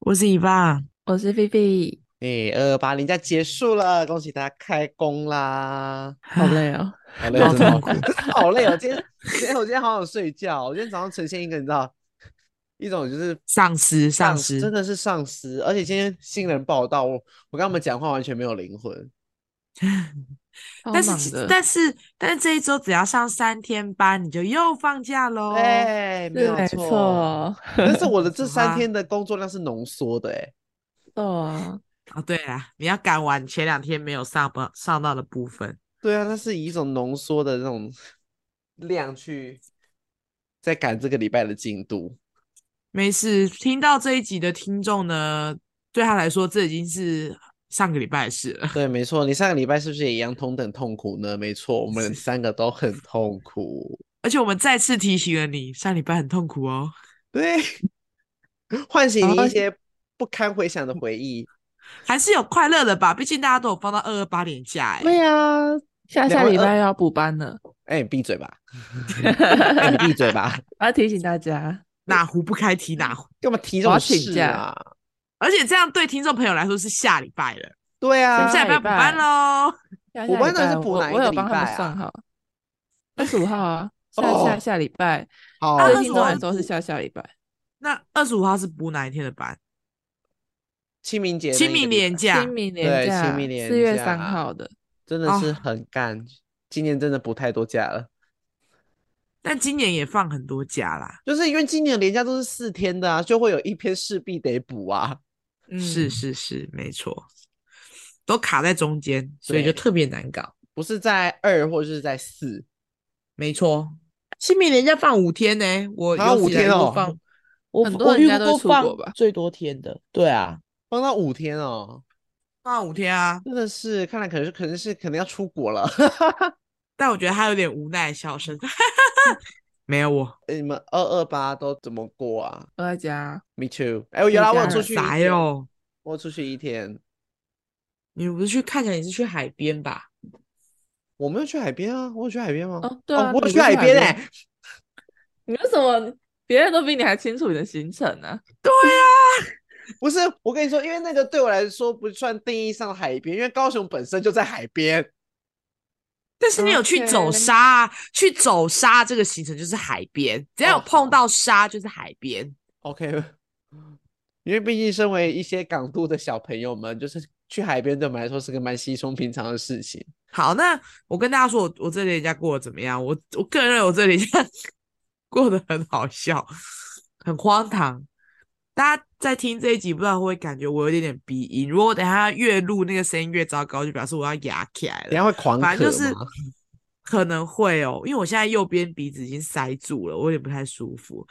我是伊爸，我是菲菲。哎，二二八零假结束了，恭喜大家开工啦！好累哦，好累，真的 好累哦。今天，今天我今天好想睡觉。我今天早上呈现一个你知道，一种就是丧尸，丧尸真的是丧尸。而且今天新人报道，我我跟他们讲话完全没有灵魂。但是但是但是这一周只要上三天班，你就又放假喽。哎，没有错。但是我的这三天的工作量是浓缩的，哎。哦对啊，你要赶完前两天没有上班上到的部分。对啊，那是以一种浓缩的那种量去在赶这个礼拜的进度。没事，听到这一集的听众呢，对他来说这已经是。上个礼拜是了，对，没错。你上个礼拜是不是也一样同等痛苦呢？没错，我们三个都很痛苦。而且我们再次提醒了你，上礼拜很痛苦哦。对，唤醒你一些不堪回想的回忆，还是有快乐的吧？毕竟大家都有放到二二八连假，哎。对啊，下下礼拜要补班了。哎，你闭嘴吧！哎，你闭嘴吧！我要提醒大家，哪壶不开提哪壶，干嘛提这种事啊？而且这样对听众朋友来说是下礼拜了，对啊，下礼拜补班喽。补班的是补哪一个礼拜啊？我有帮他们算好，二十五号啊，下下下礼拜。好，对听众来说是下下礼拜。那二十五号是补哪一天的班？清明节、清明年假、清明清明连假，四月三号的，真的是很干。今年真的补太多假了。但今年也放很多假啦，就是因为今年的连假都是四天的啊，就会有一篇势必得补啊。嗯、是是是，没错，都卡在中间，所以就特别难搞。不是在二或者是在四，没错。清明连假放五天呢，我有五天哦，放 我很多人家都出国吧，最多天的。对啊，放到五天哦，放到五天啊，真的是看来可能是可能是可能要出国了。但我觉得他有点无奈的笑声。没有我，你们二二八都怎么过啊？都在家。Me too。哎，我原来我有出去，啥哟？我出去一天。你不是去看起来你是去海边吧？我没有去海边啊，我有去海边吗？哦，对啊，我有去海边哎。你为什么别人都比你还清楚你的行程呢？对啊，不是，我跟你说，因为那个对我来说不算定义上海边，因为高雄本身就在海边。但是你有去走沙.去走沙这个行程就是海边，只要有碰到沙就是海边。Oh, OK，因为毕竟身为一些港都的小朋友们，就是去海边对我们来说是个蛮稀松平常的事情。好，那我跟大家说，我我这连假过得怎么样？我我个人认为我这连假 过得很好笑，很荒唐。大家在听这一集，不知道会不会感觉我有点点鼻音。如果我等下越录那个声音越糟糕，就表示我要哑起来了。等下会狂？反正就是可能会哦，因为我现在右边鼻子已经塞住了，我有点不太舒服。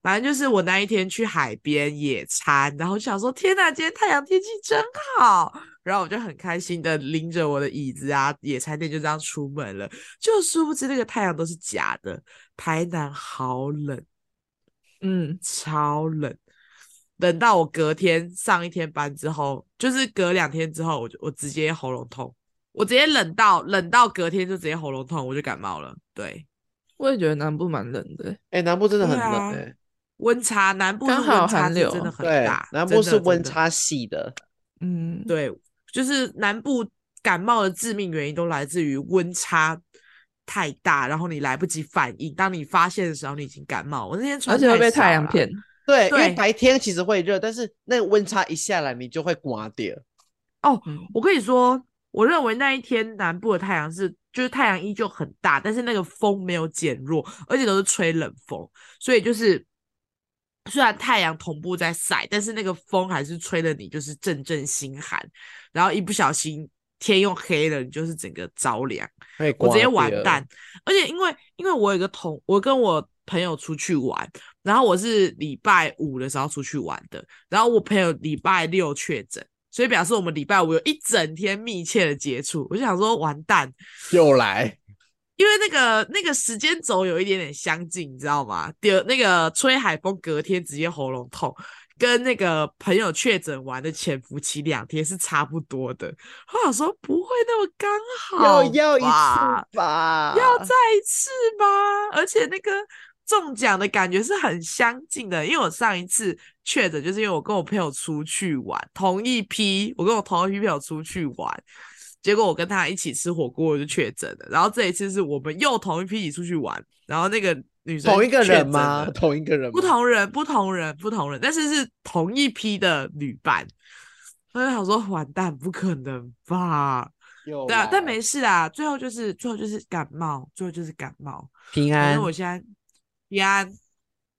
反正就是我那一天去海边野餐，然后想说天哪，今天太阳天气真好，然后我就很开心的拎着我的椅子啊，野餐垫就这样出门了。就殊不知那个太阳都是假的，台南好冷，嗯，超冷。等到我隔天上一天班之后，就是隔两天之后，我就我直接喉咙痛，我直接冷到冷到隔天就直接喉咙痛，我就感冒了。对，我也觉得南部蛮冷的，哎、欸，南部真的很冷哎、欸，温差南部刚好寒流真的很大，南部是温差细的，嗯，对，就是南部感冒的致命原因都来自于温差太大，然后你来不及反应，当你发现的时候，你已经感冒。我那天穿，而且会被太阳骗。对，因为白天其实会热，但是那个温差一下来，你就会刮掉。哦，我跟你说，我认为那一天南部的太阳是，就是太阳依旧很大，但是那个风没有减弱，而且都是吹冷风，所以就是虽然太阳同步在晒，但是那个风还是吹的你就是阵阵心寒，然后一不小心天又黑了，你就是整个着凉，我直接完蛋。而且因为因为我有个同，我跟我朋友出去玩。然后我是礼拜五的时候出去玩的，然后我朋友礼拜六确诊，所以表示我们礼拜五有一整天密切的接触。我就想说，完蛋，又来，因为那个那个时间轴有一点点相近，你知道吗？第二，那个吹海风隔天直接喉咙痛，跟那个朋友确诊完的潜伏期两天是差不多的。我想说，不会那么刚好，又要一次吧？要再一次吧？而且那个。中奖的感觉是很相近的，因为我上一次确诊，就是因为我跟我朋友出去玩，同一批，我跟我同一批朋友出去玩，结果我跟他一起吃火锅，我就确诊了。然后这一次是我们又同一批一起出去玩，然后那个女生同一个人吗？同一个人？不同人，不同人，不同人，但是是同一批的旅伴。我就想说，完蛋，不可能吧？对啊，但没事啊，最后就是最后就是感冒，最后就是感冒，平安。因为我现在。呀，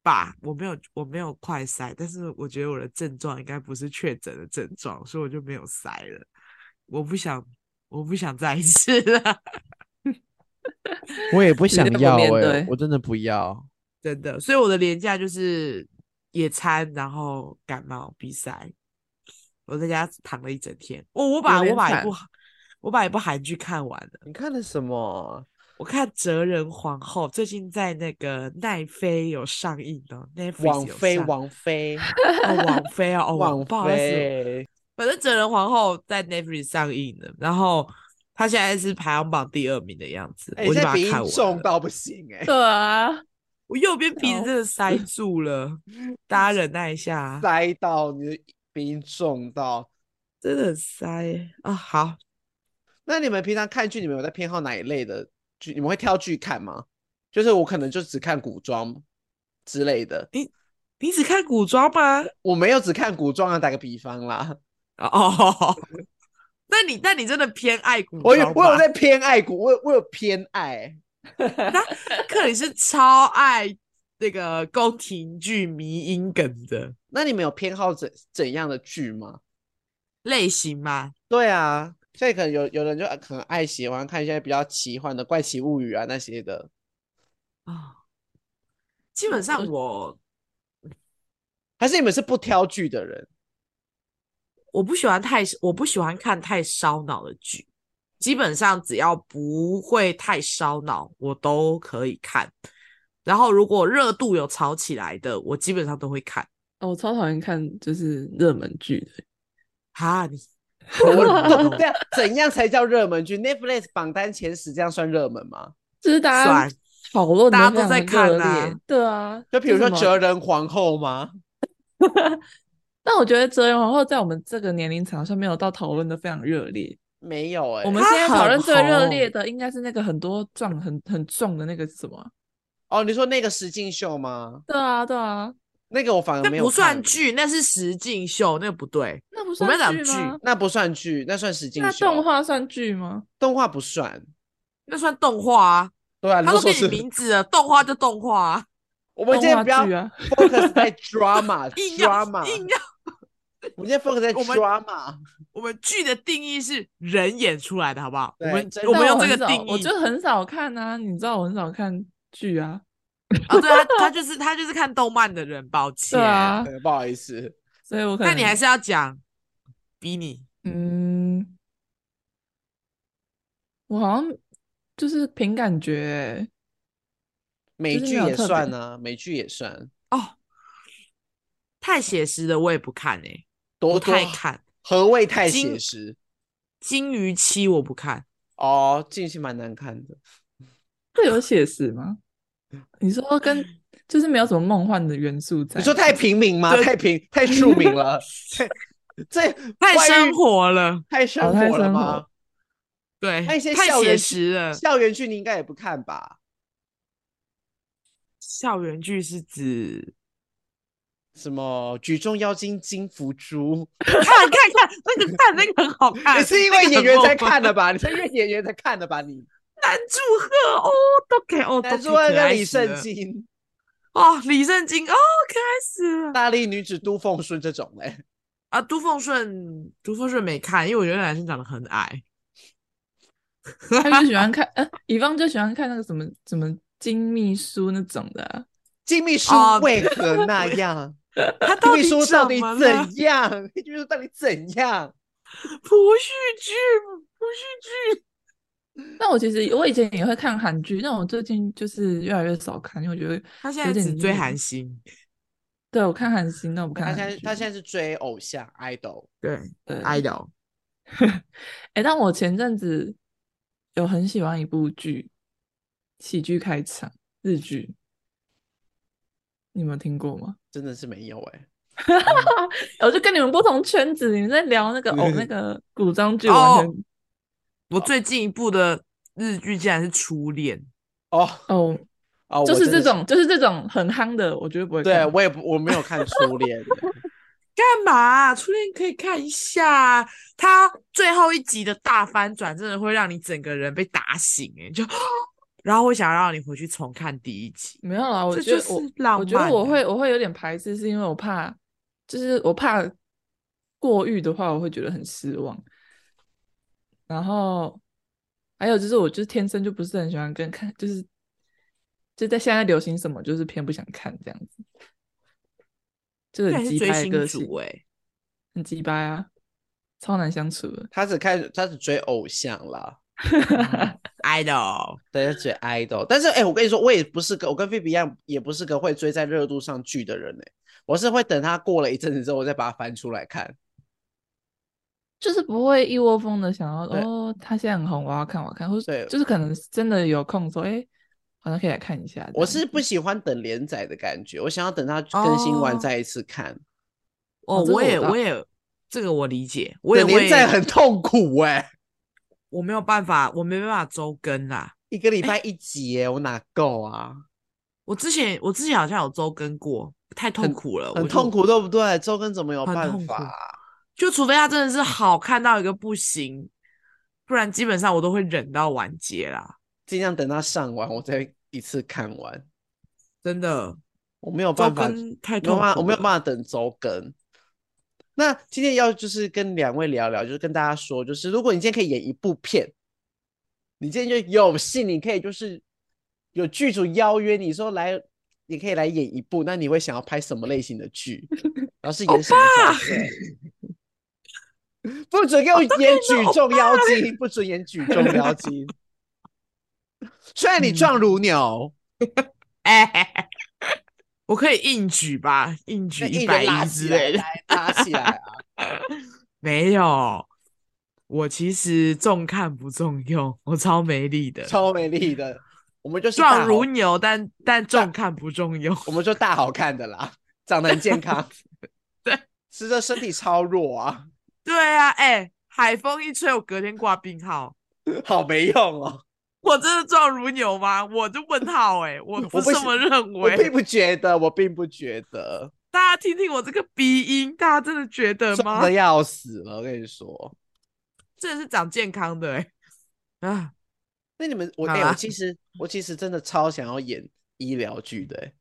吧，我没有，我没有快塞，但是我觉得我的症状应该不是确诊的症状，所以我就没有塞了。我不想，我不想再一次了。我也不想要哎、欸，我真的不要，真的。所以我的廉价就是野餐，然后感冒比赛，我在家躺了一整天。哦，我把我把一部我把一部韩剧看完了。你看了什么？我看《哲人皇后》最近在那个奈飞有上映的，王菲，王菲，哦，王菲啊，哦，王菲，反正《哲人皇后》在 Netflix 上映的，然后她现在是排行榜第二名的样子。欸、我就把它看完，重到不行哎、欸！对啊，我右边鼻子真的塞住了，大家忍耐一下，塞到你的鼻音重到，真的很塞啊！好，那你们平常看剧，你们有在偏好哪一类的？剧你们会挑剧看吗？就是我可能就只看古装之类的。你你只看古装吗？我没有只看古装啊，打个比方啦。哦，那你那你真的偏爱古装？我有我有在偏爱古，我有我有偏爱。那克里是超爱那个宫廷剧迷音梗的。那你们有偏好怎怎样的剧吗？类型吗？对啊。所以可能有有人就可能爱喜欢看一些比较奇幻的《怪奇物语》啊那些的啊、哦。基本上我还是你们是不挑剧的人。我不喜欢太我不喜欢看太烧脑的剧。基本上只要不会太烧脑，我都可以看。然后如果热度有炒起来的，我基本上都会看。哦，我超讨厌看就是热门剧的。哈，你。我对啊，怎样才叫热门剧？Netflix 榜单前十，这样算热门吗？就是大家讨论，大家都在看啊。对啊，就比如说《哲人皇后》吗？但我觉得《哲人皇后》在我们这个年龄层上没有到讨论的非常热烈。没有哎、欸，我们现在讨论最热烈的应该是那个很多壮、很很壮的那个是什么？哦，你说那个实境秀吗？对啊，对啊。那个我反而没有，那不算剧，那是实境秀，那个不对，那不算剧吗？那不算剧，那算实境秀。那动画算剧吗？动画不算，那算动画啊。对啊，他都给你名字了，动画就动画啊。我们今天不要 focus 在 drama，drama，硬要。我们今天 focus 在 drama。我们剧的定义是人演出来的，好不好？我们我们用这个定义，我就很少看啊。你知道我很少看剧啊。哦，对啊，他就是他就是看动漫的人，抱歉，啊，不好意思，所以我看你还是要讲比你，嗯，我好像就是凭感觉，美剧也算啊，美剧也算。哦，太写实的我也不看哎，多太看，何谓。太写实？金鱼期我不看。哦，金鱼妻蛮难看的，会有写实吗？你说跟就是没有什么梦幻的元素在？你说太平民吗？太平太庶民了，这 太生活了，太生活了吗？对，那些太写实了。校园剧你应该也不看吧？校园剧是指什么？举重妖精金福珠？看看看，那个看那个很好看。你是因为演员才看的吧？你是因为演员才看的吧？你？南柱赫哦，都可以哦，南柱赫跟李圣经哦，李圣经哦，可爱死了。大力女子都奉顺这种嘞啊，都奉顺，都奉顺没看，因为我觉得男生长得很矮。他就喜欢看，呃，乙方就喜欢看那个什么什么金秘书那种的、啊，金秘书哦为何那样？他到底金秘书到底怎？样？金秘书到底怎样？朴叙俊，朴叙俊。但我其实我以前也会看韩剧，但我最近就是越来越少看，因为我觉得他现在只追韩星，对我看韩星，那我不看。他现在他现在是追偶像 idol，对对，idol。哎，但我前阵子有很喜欢一部剧，喜剧开场日剧，你有没有听过吗？真的是没有哎、我就跟你们不同圈子，你们在聊那个哦，那个古装剧，哦完全我最近一部的日剧竟然是《初恋》，哦哦，哦，就是这种，就是这种很夯的，我绝对不会看。对我也不我没有看初恋，干嘛啊、初恋可以看一下，他最后一集的大翻转真的会让你整个人被打醒哎、就，然后我想让你回去重看第一集。没有啦，我觉得我就是浪我觉得我会我会有点排斥，是因为我怕，就是我怕过誉的话，我会觉得很失望。然后还有就是，我就是天生就不是很喜欢跟看，就是就在现在流行什么，就是偏不想看这样子，就是追星掰的个性族，哎、很鸡掰啊，超难相处的。他只看他只追偶像啦，idol，对，他追 idol。但是哎、我跟你说，我也不是个我跟菲比一样，也不是个会追在热度上剧的人哎、我是会等他过了一阵子之后，我再把它翻出来看。就是不会一窝蜂的想要对哦，他现在很红，我要看，我要看，或者就是可能真的有空说，哎，好像可以来看一下。我是不喜欢等连载的感觉，我想要等它更新完哦再一次看。哦，我也这个我也这个我理解，我也等连会，载很痛苦 哎、我没有办法，我没办法周更啦。一个礼拜一集哎、我哪够啊？我之前我之前好像有周更过，太痛苦了，很痛苦，对不对？周更怎么有办法啊？就除非他真的是好看到一个不行，不然基本上我都会忍到完结啦。尽量等他上完，我再一次看完。真的，我没有周办法，更太痛我没有办法等周更。那今天要就是跟两位聊聊，就是跟大家说，就是如果你今天可以演一部片，你今天就有幸，你可以就是有剧组邀约你说来，你可以来演一部，那你会想要拍什么类型的剧？然后是演什么角色？不准给我演举重妖精，不准演举重妖精。虽然你壮如牛。哎、我可以硬举吧，硬举一百一之类的。拉起来啊！没有，我其实重看不重用，我超没力的，超美丽的，我们就是壮如牛，但但重看不重用。我们就大好看的啦，长得很健康，对，吃着身体超弱啊，对啊，哎、海风一吹，我隔天挂病号。好没用哦。我真的壮如牛吗？我就问号哎、我不 我不这么认为我并。不觉得，我并不觉得，大家听听我这个鼻音，大家真的觉得吗真的？要死了。我跟你说，真的是长健康的哎、啊，那你们我其实我其实真的超想要演医疗剧的、欸，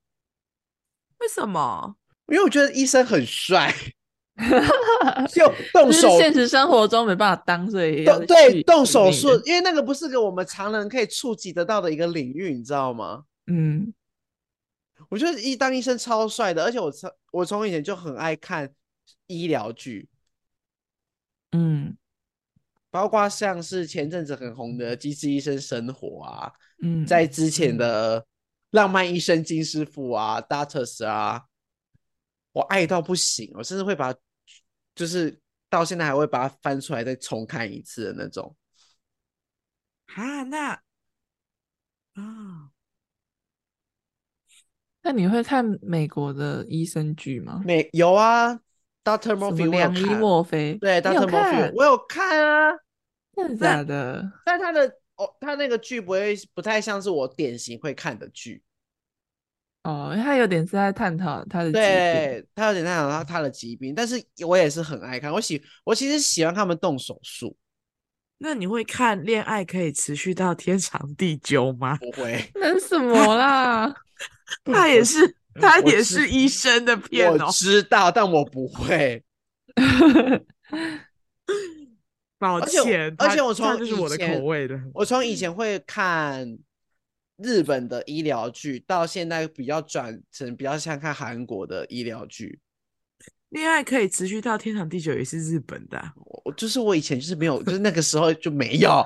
为什么？因为我觉得医生很帅，就动就是手现实生活中没办法当，所以动对动手术，因为那个不是个我们常人可以触及得到的一个领域，你知道吗？嗯，我觉得医当医生超帅的，而且我从我从以前就很爱看医疗剧，嗯。包括像是前阵子很红的《机智医生生活》啊，嗯，在之前的《浪漫医生金师傅》啊，《Doctors》啊，我爱到不行，我甚至会把，就是到现在还会把它翻出来再重看一次的那种。啊，那啊，那你会看美国的医生剧吗？美有啊，Doctor Murphy 我有良医看，莫非？对你有，Doctor Murphy 看我有看啊。真的假的？但他的哦，他那个剧不会不太像是我典型会看的剧，哦，因为他有点是在探讨他的疾病。对他有点探讨他他的疾病，但是我也是很爱看，我喜我其实喜欢他们动手术，那你会看《恋爱可以持续到天长地久》吗？不会，那是什么啦？他也是，他也是医生的片哦我。知道，但我不会，抱而且而且我从他就是我的以前口味的。我从以前会看日本的医疗剧，到现在比较转成比较像看韩国的医疗剧。恋爱可以持续到天长地久，也是日本的啊。我就是我以前就是没有，就是那个时候就没有。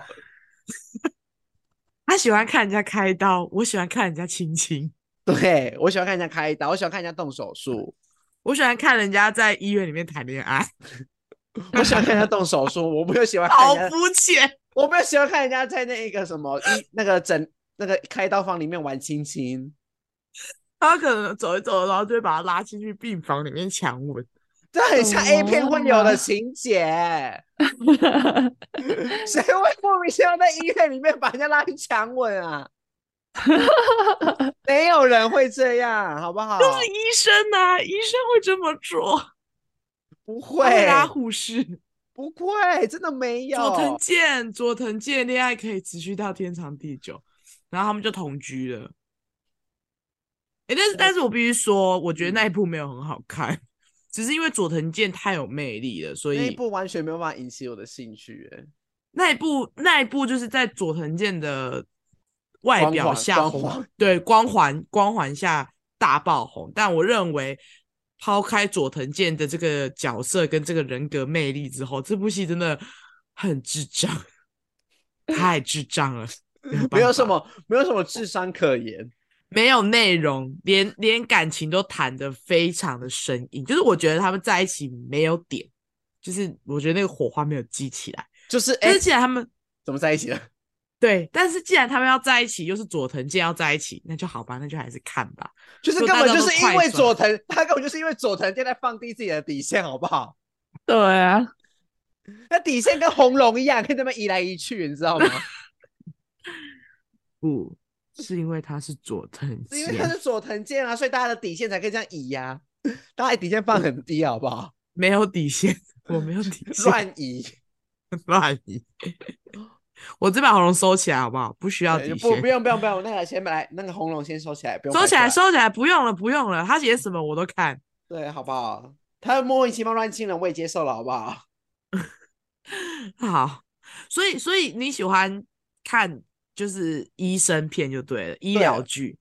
他喜欢看人家开刀，我喜欢看人家亲亲。对，我喜欢看人家开刀，我喜欢看人家动手术，我喜欢看人家在医院里面谈恋爱。我喜欢看人家动手术，我没有喜欢看。好肤浅！我没有喜欢看人家在那个什么医那个诊那个开刀房里面玩亲亲。他可能走一走，然后就会把他拉进去病房里面强吻，这很像 A 片会有的情节。谁会莫名其妙在医院里面把人家拉去强吻啊？没有人会这样，好不好？就是医生啊，医生会这么做？不会拉护士，不会，真的没有。佐藤健，佐藤健恋爱可以持续到天长地久，然后他们就同居了。欸、但是，但是我必须说，我觉得那一部没有很好看，嗯、只是因为佐藤健太有魅力了，所以那一部完全没有办法引起我的兴趣。哎，那一部，那一部就是在佐藤健的外表下红，对光环光环下大爆红。但我认为，抛开佐藤健的这个角色跟这个人格魅力之后，这部戏真的很智障，太智障了，没有，没有什么，没有什么智商可言。没有内容，连连感情都谈得非常的生硬，就是我觉得他们在一起没有点，就是我觉得那个火花没有激起来，就是但是既然他们怎么在一起了？对，但是既然他们要在一起，又是佐藤健要在一起，那就好吧，那就还是看吧。就是根本就是因为佐藤，他根本就是因为佐藤健在放低自己的底线，好不好？对啊，那底线跟红龙一样，可以这么移来移去，你知道吗？不。是因为他是佐藤健，是因为他是佐藤健啊，所以大家的底线才可以这样移呀、啊。大家底线放很低，好不好？没有底线，我没有底线，乱移，乱移。我这把红龙收起来，好不好？不需要底线，不，不用，不用，不用。那个先来，那个红龙先收起来，不用收起来，收起来，不用了，不用了。他写什么我都看，对，好不好？他莫名其妙乱亲人，我也接受了，好不好？好，所以，所以你喜欢看。就是医生片就对了，医疗剧。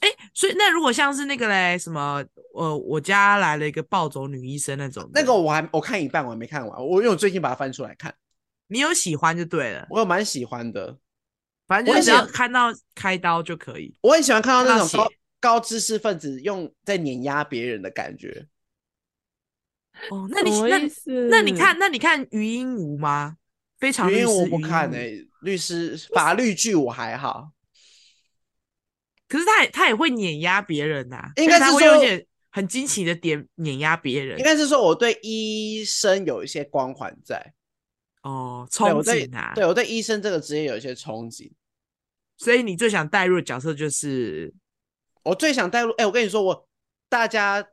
哎、欸，所以那如果像是那个嘞，什么呃，我家来了一个暴走女医生那种，那个我还我看一半，我还没看完。我因为我最近把它翻出来看，你有喜欢就对了，我有蛮喜欢的。反正就只要看到开刀就可以。我很喜欢看到那种高高知识分子用在碾压别人的感觉。哦，那你那那你看那你看余英武吗？非常律师，我不看诶、欸，律师法律剧我还好，可是他也他也会碾压别人呐、啊，应该是说有点很惊奇的点碾压别人，应该是说我对医生有一些光环在。哦，憧憬啊，对我对，对医生这个职业有一些憧憬，所以你最想带入的角色就是我最想带入，哎、欸，我跟你说我大家。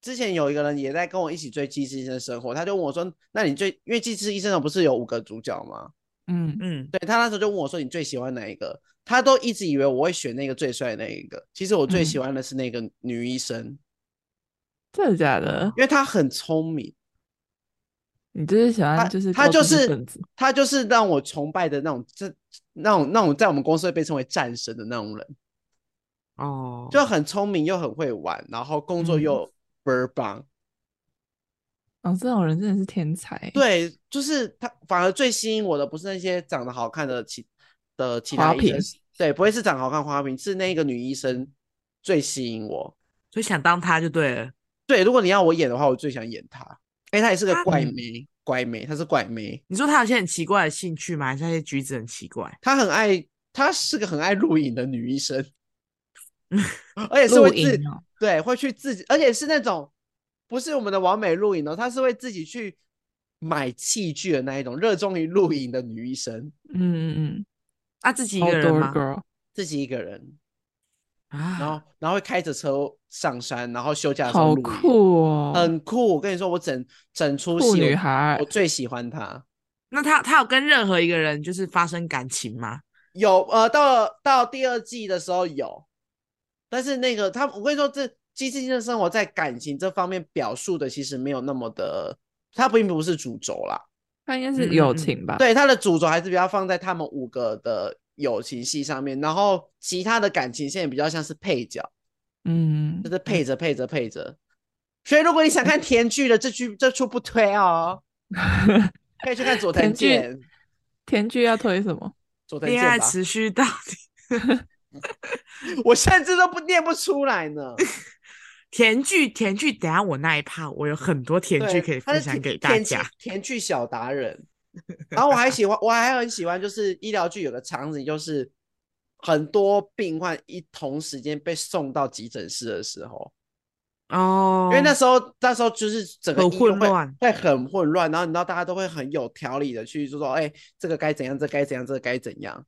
之前有一个人也在跟我一起追《机智医生生活》，他就问我说：“那你最因为《机智医生》不是有五个主角吗？”嗯嗯，对，他那时候就问我说：“你最喜欢哪一个？”他都一直以为我会选那个最帅的那一个。其实我最喜欢的是那个女医生。嗯、真的假的？因为她很聪明。你就是喜欢就是他就是他就是让我崇拜的那种，这那种那种在我们公司会被称为战神的那种人。哦，就很聪明又很会玩，然后工作又、嗯。倍儿棒！哦，这种人真的是天才。对，就是他，反而最吸引我的不是那些长得好看的其的其他医生，对，不会是长得好看花瓶，是那个女医生最吸引我，所以想当她就对了。对，如果你要我演的话，我最想演她。哎，她也是个怪妹，怪妹，她是怪妹。你说她有些很奇怪的兴趣吗？还是那些举止很奇怪？她很爱，她是个很爱录影的女医生，而且是会自。对，会去自己，而且是那种不是我们的完美录影哦，她是会自己去买器具的那一种，热衷于录影的女医生。嗯嗯嗯，啊，自己一个人吗？Girl. 自己一个人啊，然后然后会开着车上山，然后休假的时候好酷哦，很酷。我跟你说，我整整出戏女孩，我最喜欢她。那她她有跟任何一个人就是发生感情吗？有，呃，到到第二季的时候有。但是那个他，我跟你说，这机智性的生活在感情这方面表述的其实没有那么的，他并不是主轴啦，他应该是友情吧？对，他的主轴还是比较放在他们五个的友情戏上面，然后其他的感情线比较像是配角，嗯，就是配着配着配着。所以如果你想看甜剧的这剧这出不推哦，可以去看佐藤健。甜剧要推什么？佐藤健。恋爱持续到底。我甚至都不念不出来呢。甜剧，甜剧，等下我那一趴，我有很多甜剧可以分享给大家。甜剧小达人，然后我还喜欢，我还很喜欢，就是医疗剧有个场景，就是很多病患一同时间被送到急诊室的时候。哦，因为那时候那时候就是整个很混乱，会很混乱，然后你知道大家都会很有条理的去就说，哎，这个该怎样，这该怎样，这个该怎样，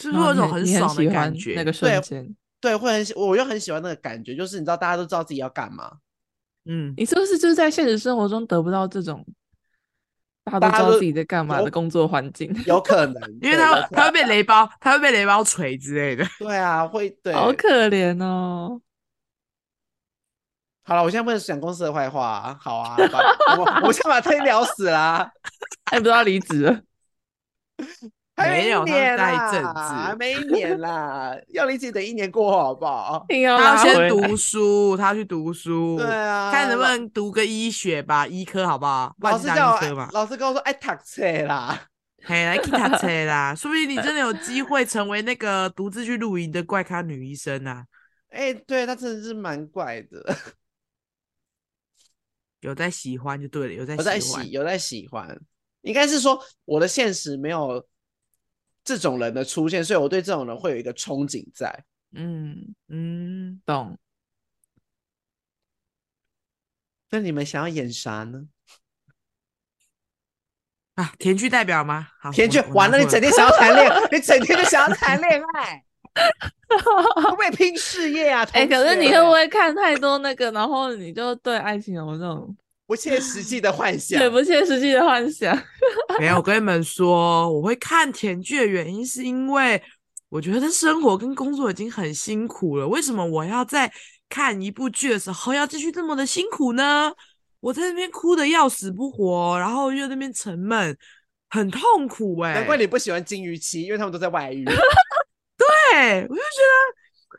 是不是有种很爽的感觉？那个瞬间。对，会很喜，我又很喜欢那个感觉，就是你知道，大家都知道自己要干嘛。嗯，你是不是就是在现实生活中得不到这种大家都知道自己在干嘛的工作环境？有可能，因为他他会被雷包，他会被雷包锤之类的。对啊，会对，好可怜哦。好了，我现在不能讲公司的坏话啊。好啊，我我先把他聊死啦，还不知道离职了。没有，他在政治，还没一年啦，要离己等一年过好不好？他要先读书，他要去读书，对啊，看能不能读个医学吧，医科好不好？老师叫我，老师跟我说，哎，读册啦，嘿，来去读册啦，说不定你真的有机会成为那个独自去露营的怪咖女医生啊！哎，对，他真的是蛮怪的，有在喜欢就对了，有在有在喜，有在喜欢，应该是说我的现实没有。这种人的出现，所以我对这种人会有一个憧憬在。嗯嗯，懂。那你们想要演啥呢？啊，甜剧代表吗？好，甜剧完了，你整天想要谈恋爱，你整天就想要谈恋爱，会不会拼事业啊？哎、欸，可是你会不会看太多那个，然后你就对爱情有这种？不切实际的幻想，对，不切实际的幻想。没有，我跟你们说，我会看甜剧的原因是因为我觉得生活跟工作已经很辛苦了，为什么我要在看一部剧的时候要继续这么的辛苦呢？我在那边哭的要死不活，然后又在那边沉闷，很痛苦哎、欸。难怪你不喜欢金鱼期，因为他们都在外遇。对，我就觉得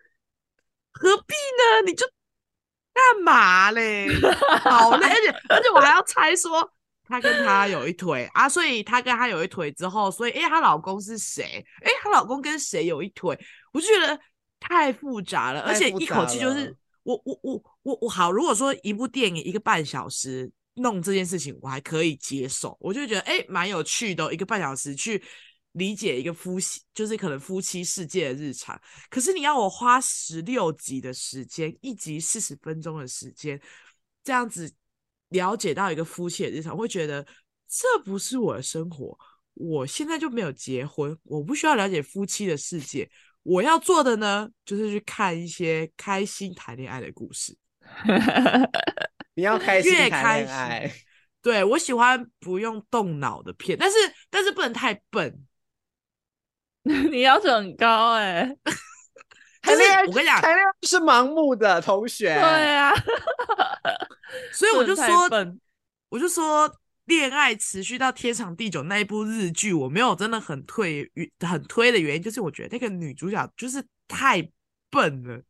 何必呢？你就。干嘛嘞？好累，而且而且我还要猜说她跟他有一腿啊，所以她跟他有一腿之后，所以哎，她老公是谁？哎，她老公跟谁有一腿？我就觉得太复杂了，而且一口气就是我我我我我好。如果说一部电影一个半小时弄这件事情，我还可以接受，我就觉得哎，蛮有趣的，一个半小时去。理解一个夫妻，就是可能夫妻世界的日常。可是你要我花十六集的时间，一集四十分钟的时间，这样子了解到一个夫妻的日常，我会觉得这不是我的生活。我现在就没有结婚，我不需要了解夫妻的世界。我要做的呢，就是去看一些开心谈恋爱的故事。你要开心越谈恋爱，对，我喜欢不用动脑的片，但是但是不能太笨。你要求很高哎、欸，就是我跟你讲，谈恋爱是盲目的同学，对啊，所以我就说，我就说，恋爱持续到天长地久那一部日剧，我没有真的很推很推的原因，就是我觉得那个女主角就是太笨了。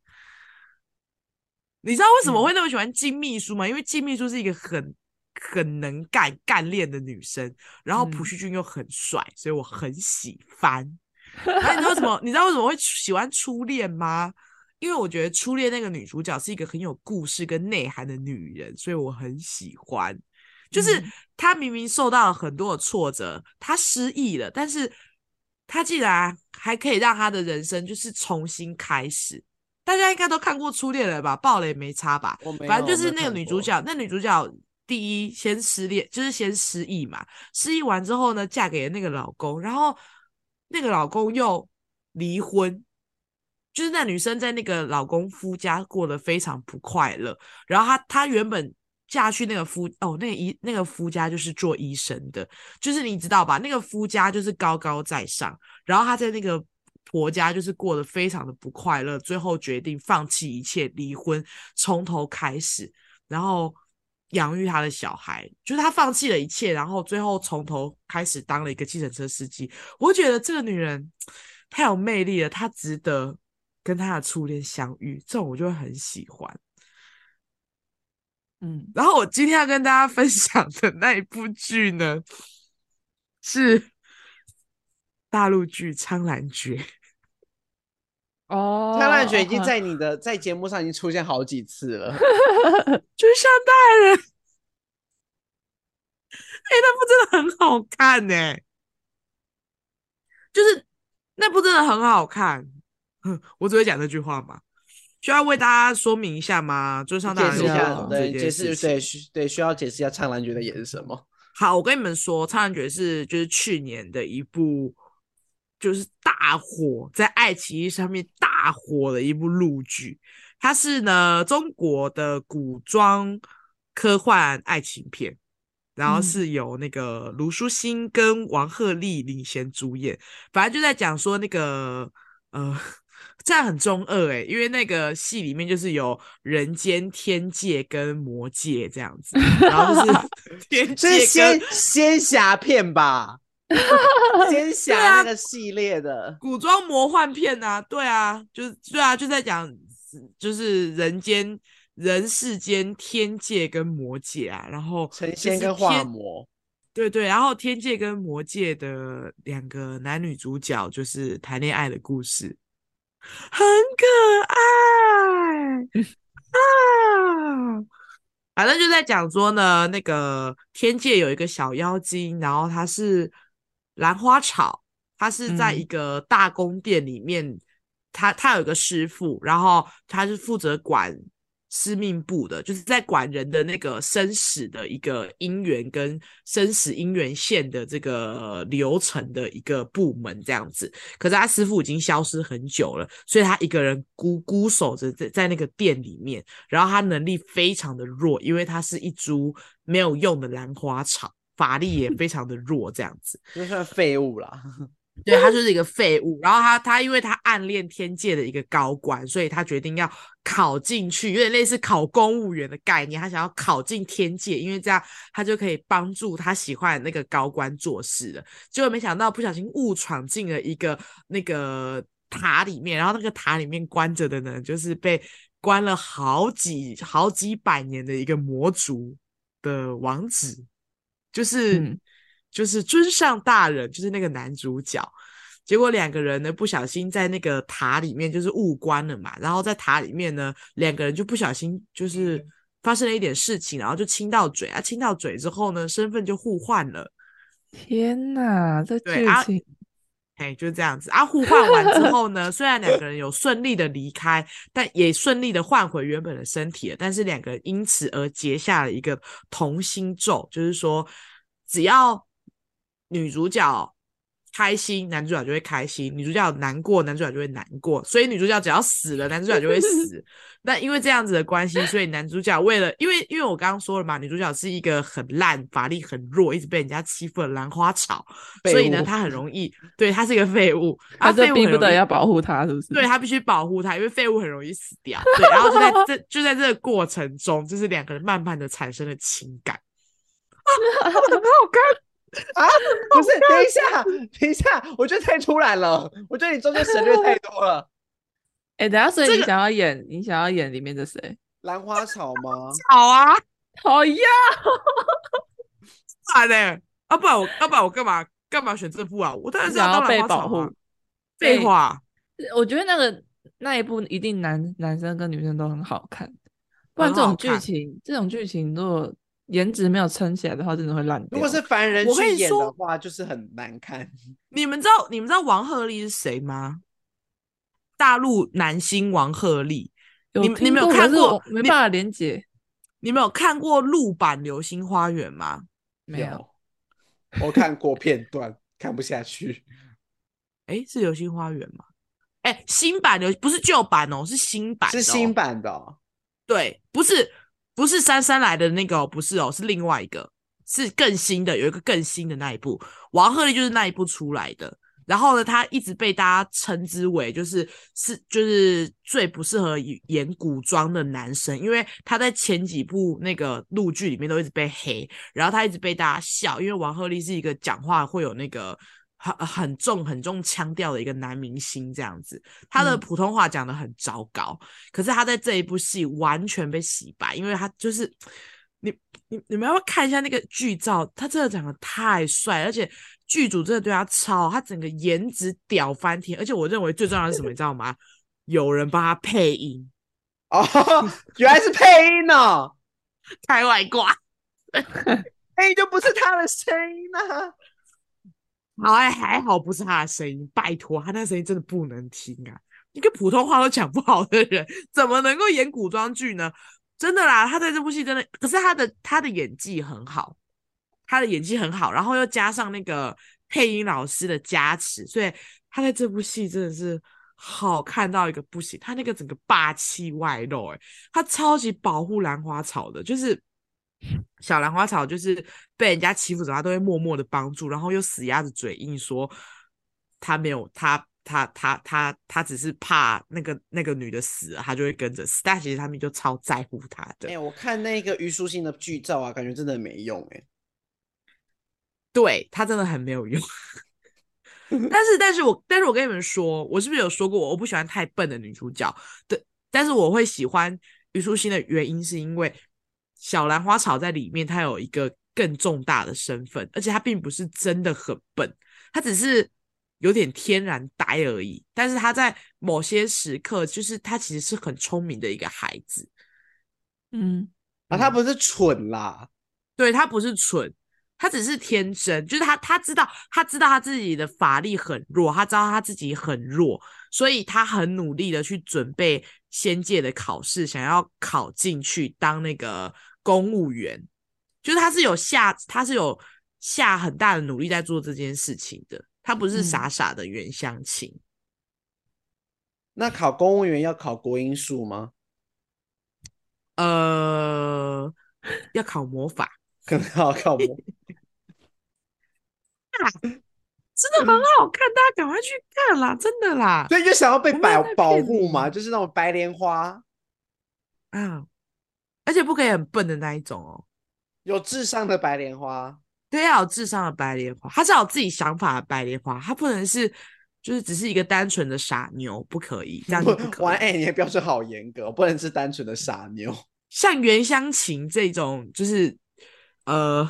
你知道为什么会那么喜欢金秘书吗？因为金秘书是一个很很能干干练的女生，然后朴叙俊又很帅，所以我很喜欢。哎，你知道为什么？你知道为什么会喜欢初恋吗？因为我觉得初恋那个女主角是一个很有故事跟内涵的女人，所以我很喜欢。就是她明明受到了很多的挫折，她失忆了，但是她竟然还可以让她的人生就是重新开始。大家应该都看过初恋了吧？爆雷没差吧？反正就是那个女主角，那女主角第一先失恋，就是先失忆嘛。失忆完之后呢，嫁给了那个老公，然后。那个老公又离婚，就是那女生在那个老公夫家过得非常不快乐。然后她她原本嫁去那个夫哦，那个医那个夫家就是做医生的，就是你知道吧？那个夫家就是高高在上，然后她在那个婆家就是过得非常的不快乐，最后决定放弃一切，离婚，从头开始。然后养育他的小孩，就是他放弃了一切，然后最后从头开始当了一个计程车司机。我觉得这个女人太有魅力了，她值得跟她的初恋相遇，这种我就会很喜欢。嗯，然后我今天要跟大家分享的那一部剧呢，是大陆剧《苍兰诀》。哦，苍兰诀已经在你的在节目上已经出现好几次了，就是像大人，哎、欸，那部真的很好看呢、欸，就是那部真的很好看。我只会讲这句话嘛，需要为大家说明一下吗？就是上大人解释一下，对，解释对需对需要解释一下苍兰诀的演什么。好，我跟你们说，苍兰诀是就是去年的一部。就是大火，在爱奇艺上面大火的一部陆剧，它是呢中国的古装科幻爱情片，然后是由那个卢书欣跟王鹤棣领衔主演，反正就在讲说那个呃，这样很中二诶，因为那个戏里面就是有人间天界跟魔界这样子，然后就是 天界跟是仙仙侠片吧。仙侠那个系列的、啊、古装魔幻片啊，对啊，就是对啊，就在讲就是人间人世间天界跟魔界啊，然后成仙跟化魔，对对，然后天界跟魔界的两个男女主角就是谈恋爱的故事，很可爱 啊，反正就在讲说呢，那个天界有一个小妖精，然后他是。兰花草，他是在一个大宫殿里面，嗯、他他有一个师傅，然后他是负责管司命部的，就是在管人的那个生死的一个姻缘跟生死姻缘线的这个流程的一个部门这样子。可是他师傅已经消失很久了，所以他一个人孤孤守着在在那个殿里面，然后他能力非常的弱，因为他是一株没有用的兰花草。法力也非常的弱，这样子 就是废物啦。对，他就是一个废物。然后他他因为他暗恋天界的一个高官，所以他决定要考进去，有点类似考公务员的概念。他想要考进天界，因为这样他就可以帮助他喜欢的那个高官做事了。结果没想到不小心误闯进了一个那个塔里面，然后那个塔里面关着的呢，就是被关了好几好几百年的一个魔族的王子。就是、嗯、就是尊上大人，就是那个男主角。结果两个人呢不小心在那个塔里面就是误关了嘛，然后在塔里面呢两个人就不小心就是发生了一点事情，然后就亲到嘴啊，亲到嘴之后呢身份就互换了。天哪，这剧情。哎，就这样子啊！互换完之后呢，虽然两个人有顺利的离开，但也顺利的换回原本的身体了。但是两个人因此而结下了一个同心咒，就是说，只要女主角开心，男主角就会开心；女主角难过，男主角就会难过。所以女主角只要死了，男主角就会死。那因为这样子的关系，所以男主角为了，因为因为我刚刚说了嘛，女主角是一个很烂、法力很弱、一直被人家欺负的兰花草，所以呢，她很容易，对，她是一个废物，她就逼不得要保护她，是不是？对，她必须保护她，因为废物很容易死掉。对，然后就在 这就在这个过程中，就是两个人慢慢的产生了情感，啊，很好看 啊！不是，等一下，等一下，我觉得太突然了，我觉得你中间省略太多了。哎、欸，等下，所以你想要演，这个、你想要演里面的谁？兰花草吗？草啊，好呀，咋的？要不然我，要不然我干嘛干嘛选这部啊？我当然是要，当要被保护。废话，我觉得那个那一部一定男男生跟女生都很好看，不然这种剧情，这种剧情如果颜值没有撑起来的话，真的会烂掉。如果是凡人去演的话，就是很难看。你们知道你们知道王鹤棣是谁吗？大陆男星王鹤棣，你你没有看过？没办法连接。你没有看过陆版《流星花园》吗？没有，我看过片段，看不下去。哎、欸，是《流星花园》吗？哎、欸，新版流不是旧版哦，是新版、哦，是新版的、哦。对，不是不是姗姗来的那个、哦，不是哦，是另外一个，是更新的，有一个更新的那一部。王鹤棣就是那一部出来的。然后呢，他一直被大家称之为就是是就是最不适合演古装的男生，因为他在前几部那个陆剧里面都一直被黑，然后他一直被大家笑，因为王鹤棣是一个讲话会有那个很很重很重腔调的一个男明星这样子，他的普通话讲的很糟糕，嗯、可是他在这一部戏完全被洗白，因为他就是。你你你们要不要看一下那个剧照？他真的长得太帅，而且剧组真的对他超，他整个颜值屌翻天。而且我认为最重要的是什么，你知道吗？有人帮他配音哦，原来是配音呢、哦，开外挂，配音，就不是他的声音呢、啊。好，还还好不是他的声音，拜托，他那声音真的不能听啊！一个普通话都讲不好的人，怎么能够演古装剧呢？真的啦，他在这部戏真的，可是他的他的演技很好，他的演技很好，然后又加上那个配音老师的加持，所以他在这部戏真的是好看到一个不行。他那个整个霸气外露，诶，他超级保护兰花草的，就是小兰花草，就是被人家欺负着，他都会默默的帮助，然后又死鸭子嘴硬说他没有他。他他他他只是怕那个那个女的死了，他就会跟着死。但其实他们就超在乎他的。哎、欸，我看那个虞书欣的剧照啊，感觉真的没用哎、欸。对，他真的很没有用。但是，但是我但是我跟你们说，我是不是有说过我不喜欢太笨的女主角？对，但是我会喜欢虞书欣的原因是因为小兰花草在里面，他有一个更重大的身份，而且他并不是真的很笨，他只是。有点天然呆而已，但是他在某些时刻，就是他其实是很聪明的一个孩子。嗯，啊，他不是蠢啦，对，他不是蠢，他只是天真，就是他他知道他知道他自己的法力很弱，他知道他自己很弱，所以他很努力的去准备仙界的考试，想要考进去当那个公务员，就是他是有下他是有下很大的努力在做这件事情的。他不是傻傻的袁湘琴。嗯。那考公务员要考国英数吗？呃，要考魔法，可能要考魔法。啊，真的很好看，大家赶快去看啦！真的啦。对，就想要被保保护嘛，就是那种白莲花啊，而且不可以很笨的那一种哦，有智商的白莲花。对，要有智商的白莲花，他是要有自己想法的白莲花，他不能是就是只是一个单纯的傻妞，不可以这样子不可以。玩哎，你的标准好严格，不能是单纯的傻妞。像袁湘琴这种，就是呃，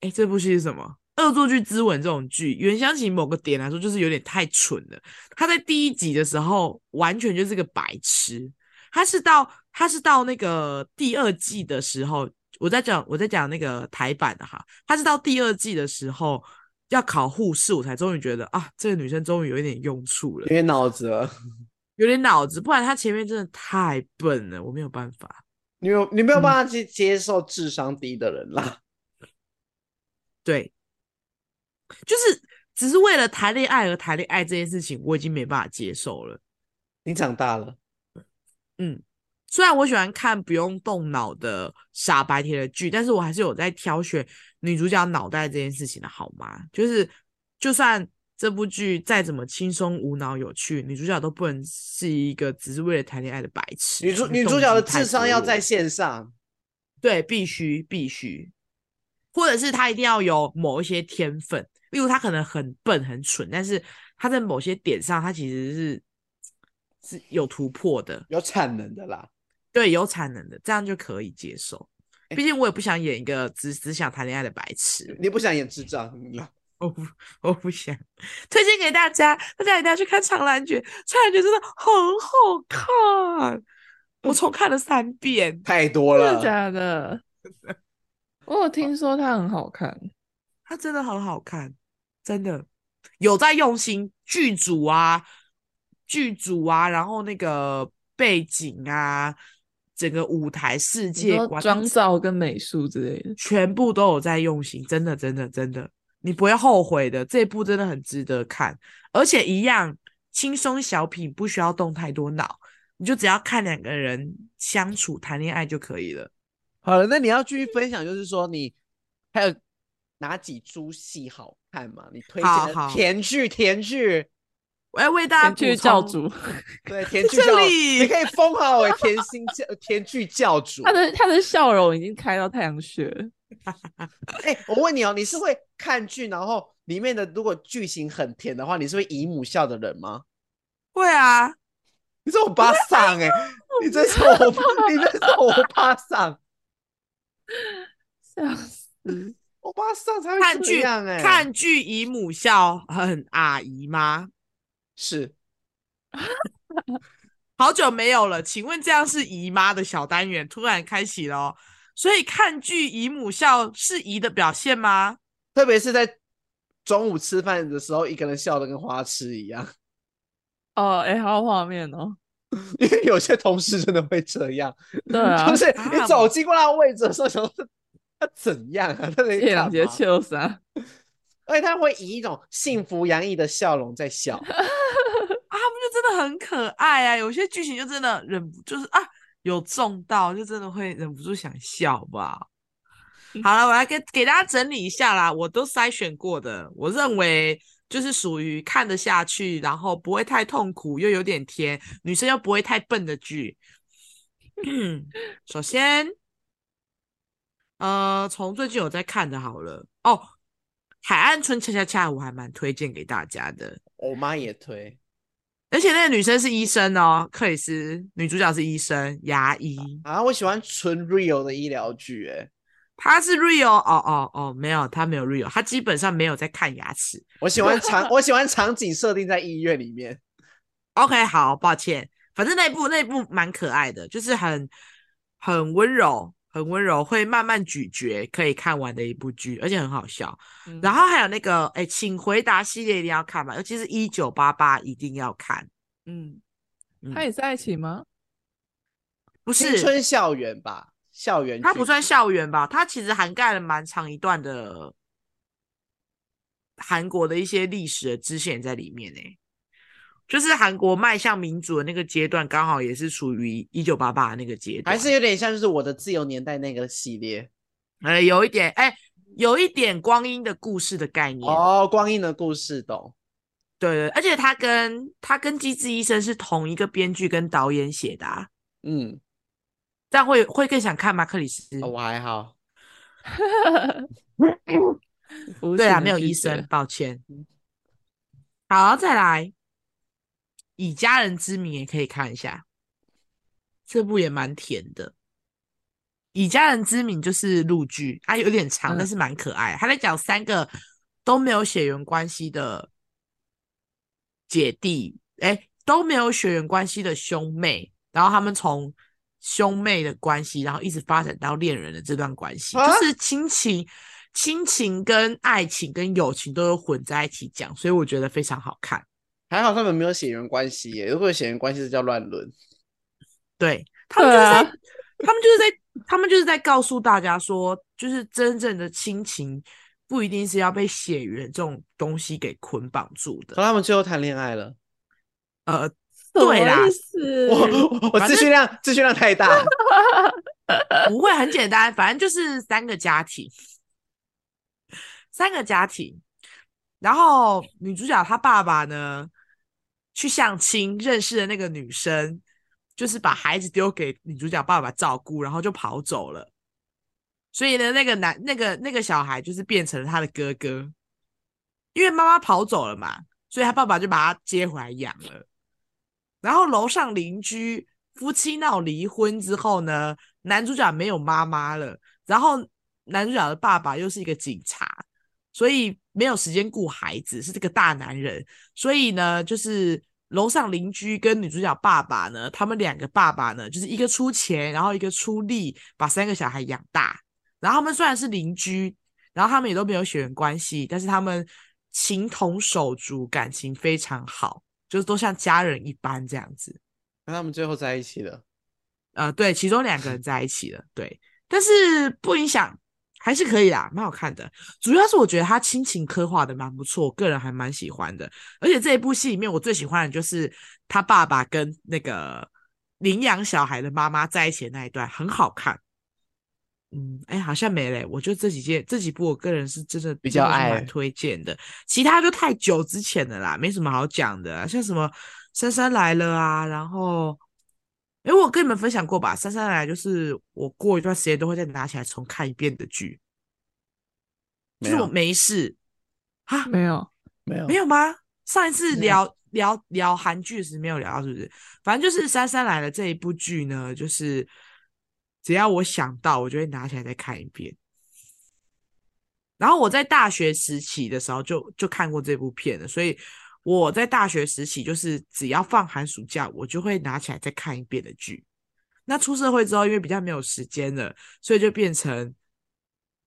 哎，这部戏是什么？《恶作剧之吻》这种剧，袁湘琴某个点来说就是有点太蠢了。他在第一集的时候完全就是个白痴，他是到他是到那个第二季的时候。我在讲我在讲那个台版的哈，他是到第二季的时候要考护士，我才终于觉得啊，这个女生终于有一点用处了，有点脑子了，有点脑子，不然她前面真的太笨了，我没有办法。你有你没有办法去接受智商低的人啦？嗯、对，就是只是为了谈恋爱而谈恋爱这件事情，我已经没办法接受了。你长大了，嗯。虽然我喜欢看不用动脑的傻白甜的剧，但是我还是有在挑选女主角脑袋这件事情的好吗？就是就算这部剧再怎么轻松无脑有趣，女主角都不能是一个只是为了谈恋爱的白痴。女主女主角的智商要在线上，对，必须必须，或者是她一定要有某一些天分，例如她可能很笨很蠢，但是她在某些点上她其实是是有突破的，有产能的啦。对，有产能的，这样就可以接受。毕竟我也不想演一个只只想谈恋爱的白痴。你不想演智障？我不，我不想。推荐给大家，大家一定要去看《长兰诀》，《长兰诀》真的很好看，我重看了三遍，太多了，真的假的？我有听说它很好看，它真的很好看，真的有在用心，剧组啊，剧组啊，然后那个背景啊。整个舞台世界观、妆造跟美术之类的，全部都有在用心，真的，真的，真的，你不会后悔的。这一部真的很值得看，而且一样轻松小品，不需要动太多脑，你就只要看两个人相处谈恋爱就可以了。好了，那你要继续分享，就是说你还有哪几出戏好看嘛？你推荐的甜剧，甜剧，我要为大家甜剧 教主，对，甜剧教，你可以封号为甜心教，甜剧教主。他的他的笑容已经开到太阳穴了。哎、欸，我问你哦，你是会看剧，然后里面的如果剧情很甜的话，你是会姨母笑的人吗？会啊，你是我巴桑哎，你真是欧巴，你真是我巴桑，笑死！我巴桑才会看剧这样哎，看剧姨母笑很阿姨吗？是，好久没有了，请问这样是姨妈的小单元突然开启了哦，所以看剧姨母笑是姨的表现吗？特别是在中午吃饭的时候，一个人笑的跟花痴一样。哦，哎、欸，好有画面哦，因为有些同事真的会这样，对啊，就是你走经过他的位置的时候，想说他怎样啊？他在两节秋啥？而且他会以一种幸福洋溢的笑容在笑。他们就真的很可爱啊！有些剧情就真的忍不，就是啊，有中到，就真的会忍不住想笑吧。好了，我来给给大家整理一下啦，我都筛选过的，我认为就是属于看得下去，然后不会太痛苦，又有点甜，女生又不会太笨的剧。首先，呃，从最近有在看的，好了哦，《海岸村恰恰恰》我还蛮推荐给大家的，我妈也推。而且那个女生是医生哦，克里斯女主角是医生牙医啊，我喜欢纯 real 的医疗剧，诶她是 real 哦哦哦，没有，她没有 real，她基本上没有在看牙齿。我喜欢场，我喜欢场景设定在医院里面。OK，好，抱歉，反正那部那部蛮可爱的，就是很很温柔，很温柔，会慢慢咀嚼，可以看完的一部剧，而且很好笑。嗯、然后还有那个，哎，请回答系列一定要看嘛，尤其是一九八八一定要看。嗯，他也在一起吗？不是，青春校园吧，校园。它不算校园吧，它其实涵盖了蛮长一段的韩国的一些历史的支线在里面呢。就是韩国迈向民主的那个阶段，刚好也是处于一九八八那个阶段，还是有点像就是我的自由年代那个系列，呃，有一点，哎，有一点光阴的故事的概念哦，光阴的故事懂，对对，而且他跟他跟《机智医生》是同一个编剧跟导演写的，啊，嗯，这样会会更想看吗？克里斯，哦，我还好，对啊，没有医生，抱歉，好，再来。以家人之名也可以看一下，这部也蛮甜的。以家人之名就是陆剧，啊，有点长，但是蛮可爱。他在讲三个都没有血缘关系的姐弟，哎，都没有血缘关系的兄妹，然后他们从兄妹的关系，然后一直发展到恋人的这段关系，啊、就是亲情、亲情跟爱情跟友情都有混在一起讲，所以我觉得非常好看。还好他们没有血缘关系耶，如果有血缘关系是叫乱伦。对，他们就是在，啊、他们就是在，他们就是在告诉大家说，就是真正的亲情不一定是要被血缘这种东西给捆绑住的。他们最后谈恋爱了。呃，对啦，我我资讯量资讯量太大，不会很简单，反正就是三个家庭，三个家庭，然后女主角她爸爸呢，去相亲认识的那个女生，就是把孩子丢给女主角爸爸照顾，然后就跑走了。所以呢，那个男那个那个小孩就是变成了他的哥哥，因为妈妈跑走了嘛，所以他爸爸就把他接回来养了。然后楼上邻居夫妻闹离婚之后呢，男主角没有妈妈了，然后男主角的爸爸又是一个警察，所以没有时间顾孩子，是这个大男人，所以呢，就是楼上邻居跟女主角爸爸呢，他们两个爸爸呢，就是一个出钱，然后一个出力，把三个小孩养大。然后他们虽然是邻居，然后他们也都没有血缘关系，但是他们情同手足，感情非常好，就是都像家人一般这样子。那他们最后在一起了？呃，对，其中两个人在一起了，对，但是不影响。还是可以啦，蛮好看的。主要是我觉得他亲情刻画的蛮不错，我个人还蛮喜欢的。而且这一部戏里面，我最喜欢的就是他爸爸跟那个领养小孩的妈妈在一起的那一段，很好看。嗯，哎，好像没了。我觉得这几件这几部，我个人是真的比较爱，蛮推荐的。其他就太久之前的啦，没什么好讲的啊。像什么《杉杉来了》啊，然后，哎，我跟你们分享过吧，《杉杉来》就是我过一段时间都会再拿起来重看一遍的剧。就是我没事啊，没有，没有，没有吗？上一次聊聊聊韩剧时没有聊到，是不是？反正就是《杉杉来了》这一部剧呢，就是。只要我想到，我就会拿起来再看一遍。然后我在大学时期的时候就就看过这部片了，所以我在大学时期就是只要放寒暑假，我就会拿起来再看一遍的剧。那出社会之后，因为比较没有时间了，所以就变成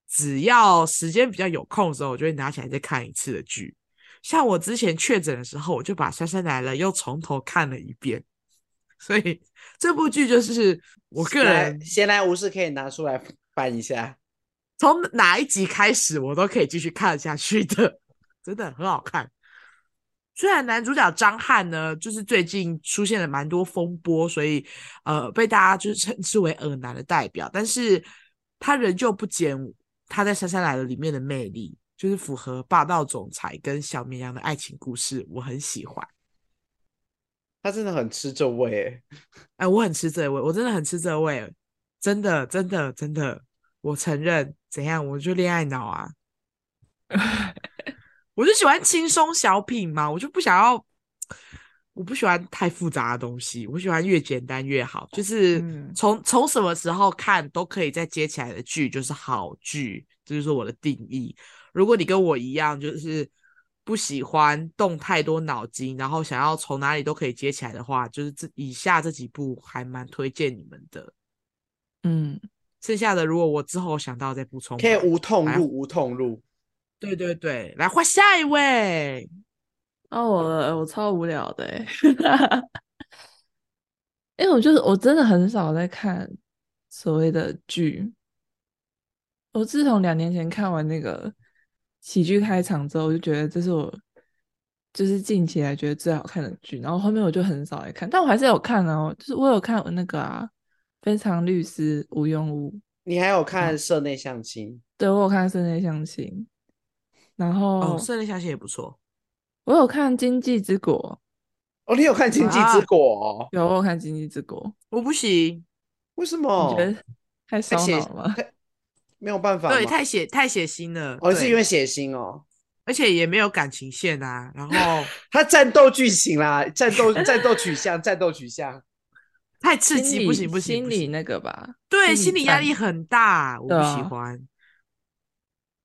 只要时间比较有空的时候，我就会拿起来再看一次的剧。像我之前确诊的时候，我就把《杉杉来了》又从头看了一遍。所以这部剧就是我个人闲来无事可以拿出来翻一下，从哪一集开始我都可以继续看下去的，真的很好看。虽然男主角张翰呢，就是最近出现了蛮多风波，所以呃被大家就是称之为恶男的代表，但是他仍旧不减他在《杉杉来了》里面的魅力，就是符合霸道总裁跟小绵羊的爱情故事，我很喜欢。他真的很吃这味，哎，我很吃这味，我真的很吃这味，真的，真的，真的，我承认。怎样？我就恋爱脑啊，我就喜欢轻松小品嘛，我就不想要，我不喜欢太复杂的东西，我喜欢越简单越好，就是从从什么时候看都可以再接起来的剧就是好剧，这就是我的定义。如果你跟我一样，就是。不喜欢动太多脑筋，然后想要从哪里都可以接起来的话，就是这以下这几部还蛮推荐你们的。嗯，剩下的如果我之后想到再补充，可以无痛入，无痛入。对对对，来换下一位。哦，我我超无聊的哎，因为我就是我真的很少在看所谓的剧。我自从两年前看完那个。喜剧开场之后，我就觉得这是我就是近期来觉得最好看的剧，然后后面我就很少来看，但我还是有看哦，就是我有看那个啊，《非常律师禹英禑》，你还有看《社内相亲》？对，我有看《社内相亲》，然后哦，《社内相亲》也不错，我有看《经济之国》。哦，你有看《经济之国》哦？有，我有看《经济之国》，我不行，为什么？你觉得太烧脑了吗？没有办法，对，太血太血腥了。哦，是因为血腥哦，而且也没有感情线啊。然后 他战斗剧情啦，战斗战斗取向，战斗取向太刺激，不行不行，心理那个吧？对，心理压力很大，我不喜欢。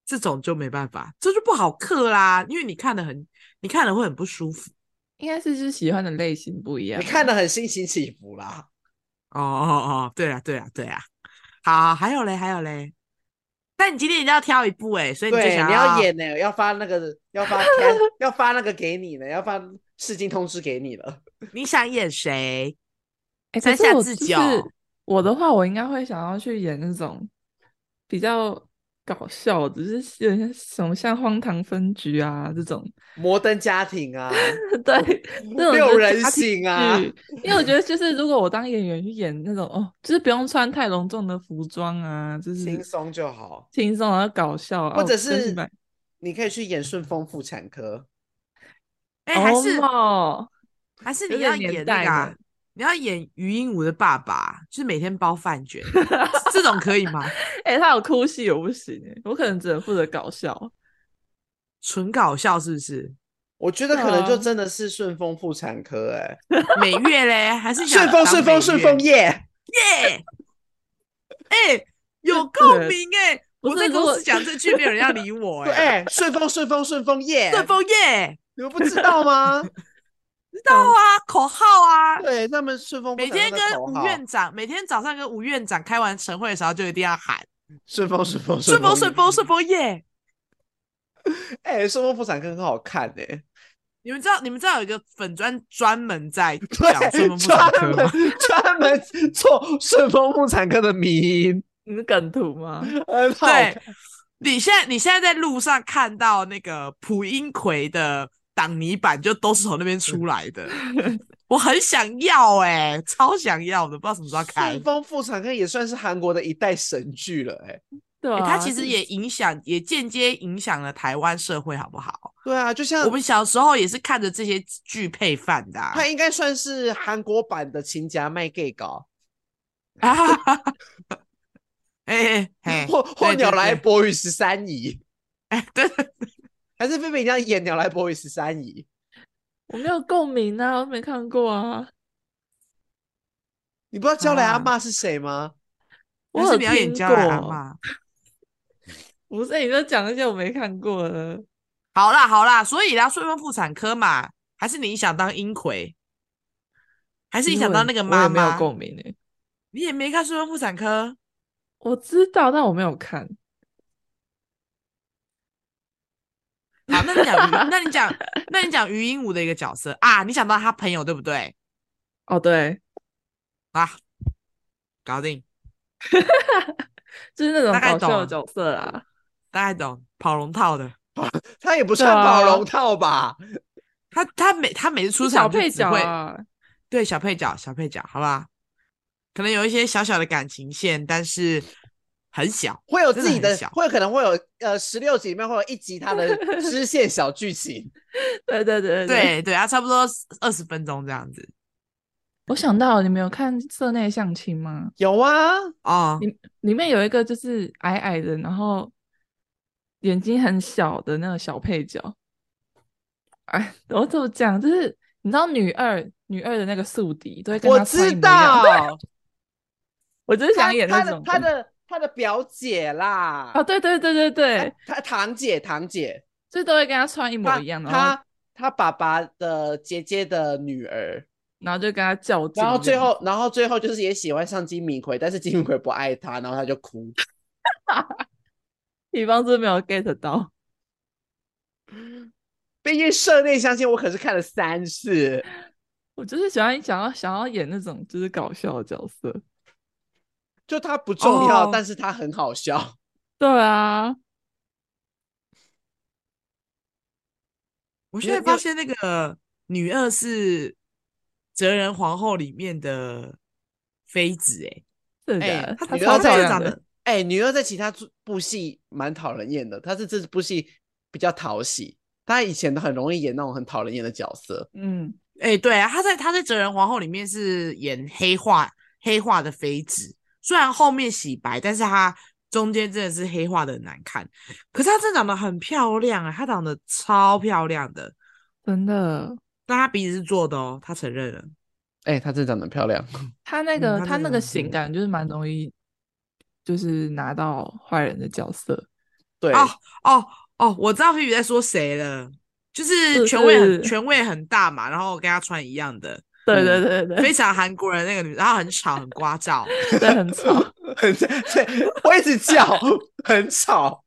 这种就没办法，这就不好刻啦，因为你看的很，你看了会很不舒服。应该是是喜欢的类型不一样，你看的很心情起伏啦。哦哦哦，对啊对啊对啊。好，还有嘞，还有嘞。但你今天一定要挑一部哎，所以你就想要，你要演呢，要发那个，要发 要发那个给你呢，要发试镜通知给你了。你想演谁？哎，三下自己。我的话，我应该会想要去演那种比较。搞笑，只是有些什么像荒唐分局啊这种摩登家庭啊，对，那种六人行啊。因为我觉得就是如果我当演员去演那种哦，就是不用穿太隆重的服装啊，就是轻松就好，轻松然后搞笑，或者是你可以去演顺丰妇产科。哎，还是哦，还是你要演那个？你要演余英武的爸爸，就是每天包饭卷，这种可以吗？哎、欸，他有哭戏，我不行，我可能只能负责搞笑，纯搞笑是不是？我觉得可能就真的是顺丰妇产科、欸，哎，每月嘞，还是 顺丰顺丰顺丰耶耶，哎，有共鸣哎！我在公司讲这句，没有人要理我 哎、欸。哎，顺丰顺丰顺丰耶，顺丰耶，你们不知道吗？知道啊，口号啊，对，他们顺丰每天跟吴院长，每天早上跟吴院长开完晨会的时候，就一定要喊顺丰顺丰顺丰顺丰顺丰耶！哎，顺丰妇产科很好看哎，你们知道你们知道有一个粉专专门在讲顺丰妇产科吗？专门做顺丰妇产科的迷因，你是梗图吗？对，你现在你现在在路上看到那个蒲英奎的。挡泥板就都是从那边出来的，我很想要哎、欸，超想要的，不知道什么时候开。顺风妇产科也算是韩国的一代神剧了、欸，哎，对啊，它其实也影响，也间接影响了台湾社会，好不好？对啊，就像我们小时候也是看着这些剧配饭的、啊。它应该算是韩国版的《亲家卖 gay 搞》啊，哎哎，或或鸟来博与十三姨，哎，对，还是菲菲一样演鸟来伯与十三姨。我没有共鸣啊，我没看过啊。你不知道娇兰阿妈是谁吗？我有表演娇兰阿妈。不是，你就讲那些我没看过的。好啦好啦，所以啦，顺风妇产科嘛，还是你想当英奎，还是你想当那个妈妈？没有共鸣呢、欸。你也没看顺风妇产科？我知道，但我没有看。好，那你讲，那你讲，那你讲禹英禑的一个角色啊？你想到他朋友对不对？哦，对，啊，搞定，就是那种搞笑的角色啊，大概懂，跑龙套的，他也不算跑龙套吧？他他每他每次出场小配角啊，对，小配角，小配角，好吧，可能有一些小小的感情线，但是。很小，会有自己的，的会可能会有呃十六集里面会有一集他的支线小剧情，对对对对对对啊，差不多二十分钟这样子。我想到你们有看《社内相亲》吗？有啊，啊、哦，里里面有一个就是矮矮的，然后眼睛很小的那个小配角。哎，我怎么讲？就是你知道女二女二的那个宿敌都会跟他穿一模一样，我知道，我就是想演那种他的。他的他的表姐啦，啊，对对对对对，他堂姐堂姐，所以都会跟他穿一模一样的。他他爸爸的姐姐的女儿，然后就跟他较劲，然后最后然后最后就是也喜欢上金敏奎，但是金敏奎不爱他，然后他就哭。比方是没有 get 到，毕竟社内相亲我可是看了三次，我就是喜欢想要想要演那种就是搞笑的角色。就它不重要，哦，但是它很好笑。对啊，我现在发现那个女二是《哲人皇后》里面的妃子，哎，是的，她女二在长得，哎，女二在其他部戏蛮讨人厌的，她是这部戏比较讨喜，她以前都很容易演那种很讨人厌的角色。嗯，哎，对啊，她在她在《哲人皇后》里面是演黑化黑化的妃子。虽然后面洗白，但是她中间真的是黑化的很难看。可是她真的长得很漂亮啊，她长得超漂亮的，真的。但她鼻子是做的哦，她承认了。哎、欸，她真的长得漂亮。她那个，嗯、她那个型感就是蛮容易，就是拿到坏人的角色。对，哦哦哦，我知道菲比在说谁了，就是权位很是是权位很大嘛，然后跟她穿一样的。对对对对，非常韩国人那个女，然后很吵，很聒噪，对，很吵，很对，我一直叫，很吵，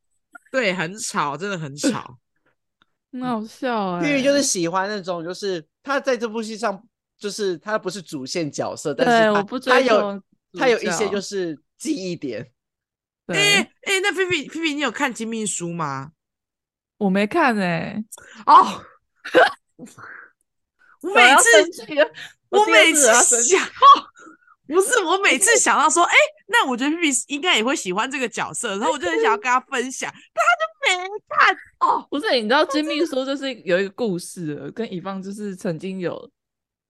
对，很吵，真的很吵，很好笑哎、欸。因为就是喜欢那种，就是他在这部戏上，就是他不是主线角色，但是他我不他有他有一些就是记忆点。哎哎、欸欸，那菲菲菲菲，你有看《金秘书》吗？我没看哎、欸，哦。我每次，我，我每次想，不是我每次想到说，哎、欸，那我觉得 P P 应该也会喜欢这个角色，然后我就很想要跟他分享，但他就没看哦。不是，你知道金秘书就是有一个故事，跟乙方就是曾经有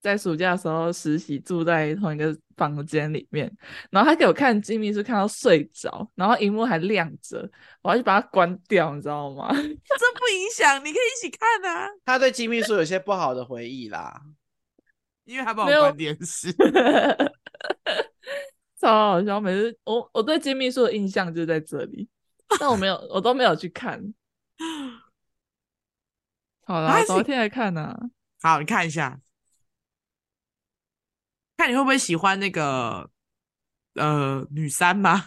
在暑假的时候实习，住在同一个房间里面，然后他给我看金秘书，看到睡着，然后荧幕还亮着，我要去把它关掉，你知道吗？这不影响，你可以一起看啊。他对金秘书有些不好的回忆啦，因为他帮我关电视，超好笑。每次我我对金秘书的印象就在这里，但我没有，我都没有去看。好了，昨天来看呢、啊。好，你看一下。看你会不会喜欢那个呃女三吗？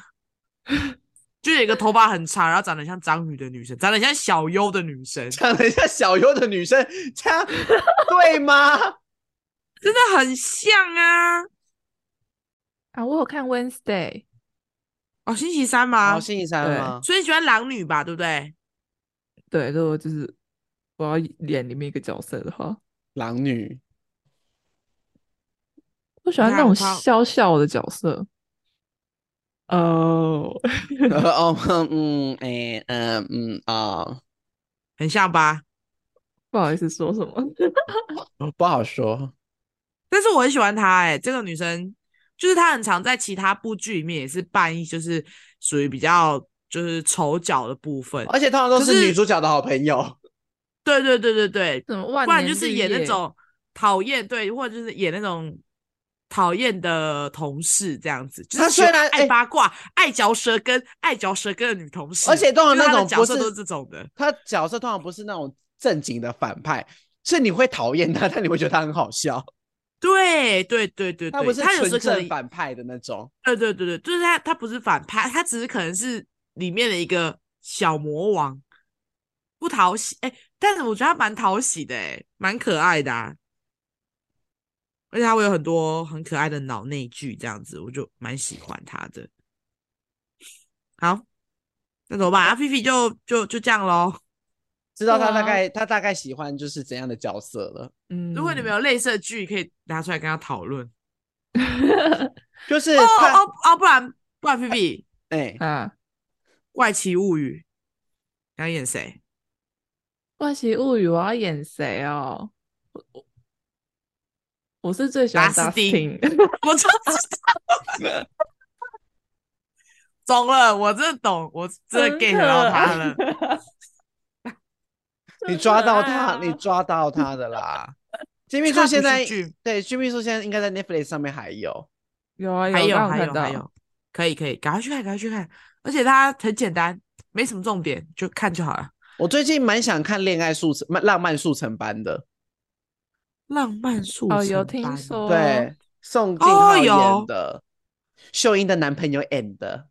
就有一个头发很长，然后长得像张宇的女生，长得像小优的女生，长得像小优的女生，这样对吗？真的很像啊！啊，我有看 Wednesday，哦，星期三吗？哦，星期三吗？所以你喜欢狼女吧？对不对？对，如果就是我要演里面一个角色的话，狼女。我喜欢那种笑笑的角色。哦，哦，嗯，哎，嗯，嗯，啊，很像吧？不好意思，说什么？不好说。但是我很喜欢她，哎，这个女生就是她，很常在其他部剧里面也是扮一，就是属于比较就是丑角的部分，而且通常都是女主角的好朋友。对对对对对，不然就是演那种讨厌，对，或者就是演那种。讨厌的同事这样子，就是虽然爱八卦、爱嚼舌根、爱嚼舌根的女同事，而且通常那种角色都是这种的。他角色通常不是那种正经的反派，是你会讨厌他，但你会觉得他很好笑。对对对对对，他不是纯正反派的那种。对对对对，就是他，他不是反派，他只是可能是里面的一个小魔王，不讨喜。哎，但是我觉得他蛮讨喜的，哎，蛮可爱的啊。而且他会有很多很可爱的脑内剧，这样子我就蛮喜欢他的。好，那怎么办？阿菲菲就就就这样喽。知道他大概、啊、他大概喜欢就是怎样的角色了。嗯，如果你们有类似的剧，可以拿出来跟他讨论。就是哦哦哦，不然不然菲菲，哎嗯，怪奇物语要演谁？怪奇物语我要演谁哦？我是最喜欢达斯汀，我就知道，懂了，我真的懂，我真的 get 到他了。你抓到他，你抓到他的啦。金秘书现在对金秘书现在应该在 Netflix 上面还有，有啊，还有还有还有，可以可以，赶快去看，赶快去看。而且它很简单，没什么重点，就看就好了。我最近蛮想看恋爱速成、浪漫速成班的。浪漫速成，哦，有听说，对，宋敬浩演的，秀英的男朋友演的。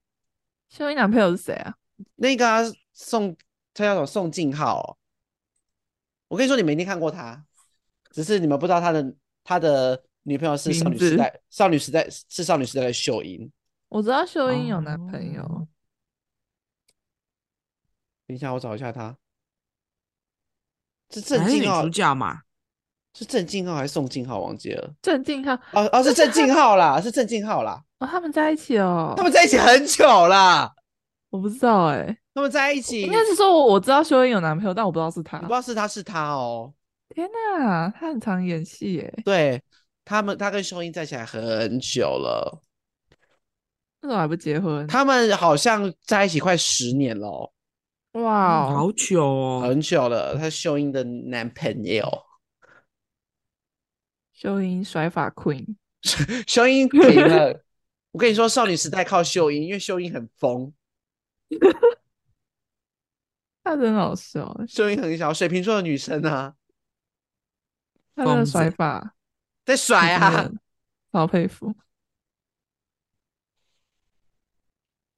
秀英男朋友是谁啊？那个、啊、宋，他叫什么？宋敬浩。我跟你说，你们一定看过他，只是你们不知道他的他的女朋友是少女时代，少女时代是少女时代的秀英。我知道秀英有男朋友。哦、等一下，我找一下他。是郑敬浩主角嘛？是郑敬浩还是宋敬浩？忘记了。郑敬浩哦哦，是郑敬浩啦，是郑敬浩啦。哦，他们在一起哦。他们在一起很久啦。我不知道哎、欸。他们在一起，应该是说我我知道秀英有男朋友，但我不知道是他。我不知道是他是他哦。天哪，他很常演戏耶。对他们，他跟秀英在一起很久了。为什么还不结婚？他们好像在一起快十年了。哇、嗯，好久哦，很久了。他是秀英的男朋友。秀英甩发 queen，秀英停了。我跟你说，少女时代靠秀英，因为秀英很疯，她真好笑。秀英很小，水瓶座的女生啊，她的甩发在甩啊，好佩服。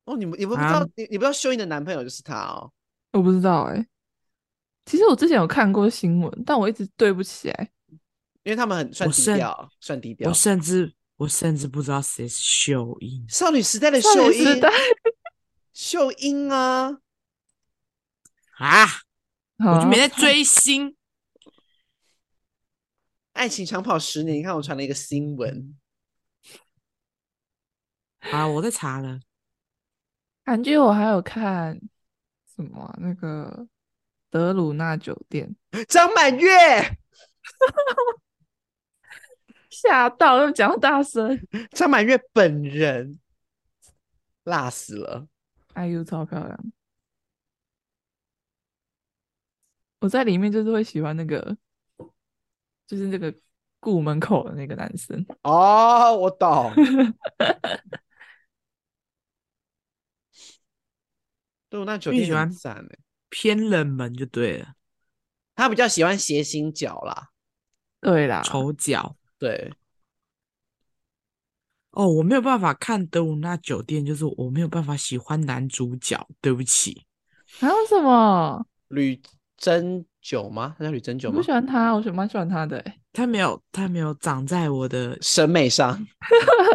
哦，你们你们不知道，啊、你你不知道秀英的男朋友就是他哦？我不知道哎、欸。其实我之前有看过新闻，但我一直对不起来。因为他们很算低调，算低调。我甚至我甚至不知道谁是秀英，少女时代的秀英，秀英啊 啊！我就没在追星。爱情长跑十年，你看我传了一个新闻。啊，我在查了。韩剧我还有看什么、啊？那个德鲁纳酒店，张满月。吓到，又讲大声。张满月本人辣死了哎呦超漂亮。我在里面就是会喜欢那个，就是那个顾门口的那个男生。哦，我懂。对，那酒店喜欢偏冷门就对了。他比较喜欢斜心角啦，对啦，丑角。对，哦，我没有办法看德鲁纳酒店，就是我没有办法喜欢男主角，对不起。还有什么？吕珍九吗？他叫吕珍九吗？我不喜欢他，我喜蛮喜欢他的。他没有，他没有长在我的审美上，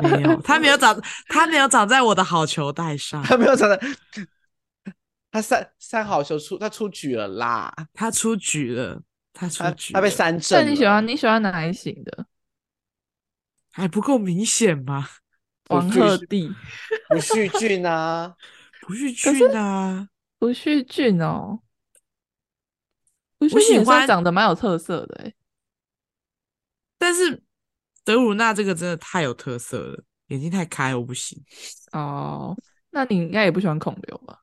没有，他没有长，他没有长在我的好球带上，他没有长在，他三三好球出，他出局了啦，他出局了，他出局了，他，他被三振。那你喜欢你喜欢哪一型的？还不够明显吗？王鹤棣，不旭俊啊，不旭俊啊，不旭俊哦，不旭我喜俊欢长得蛮有特色的哎。但是德鲁纳这个真的太有特色了，眼睛太开，我不行。哦，那你应该也不喜欢孔刘吧？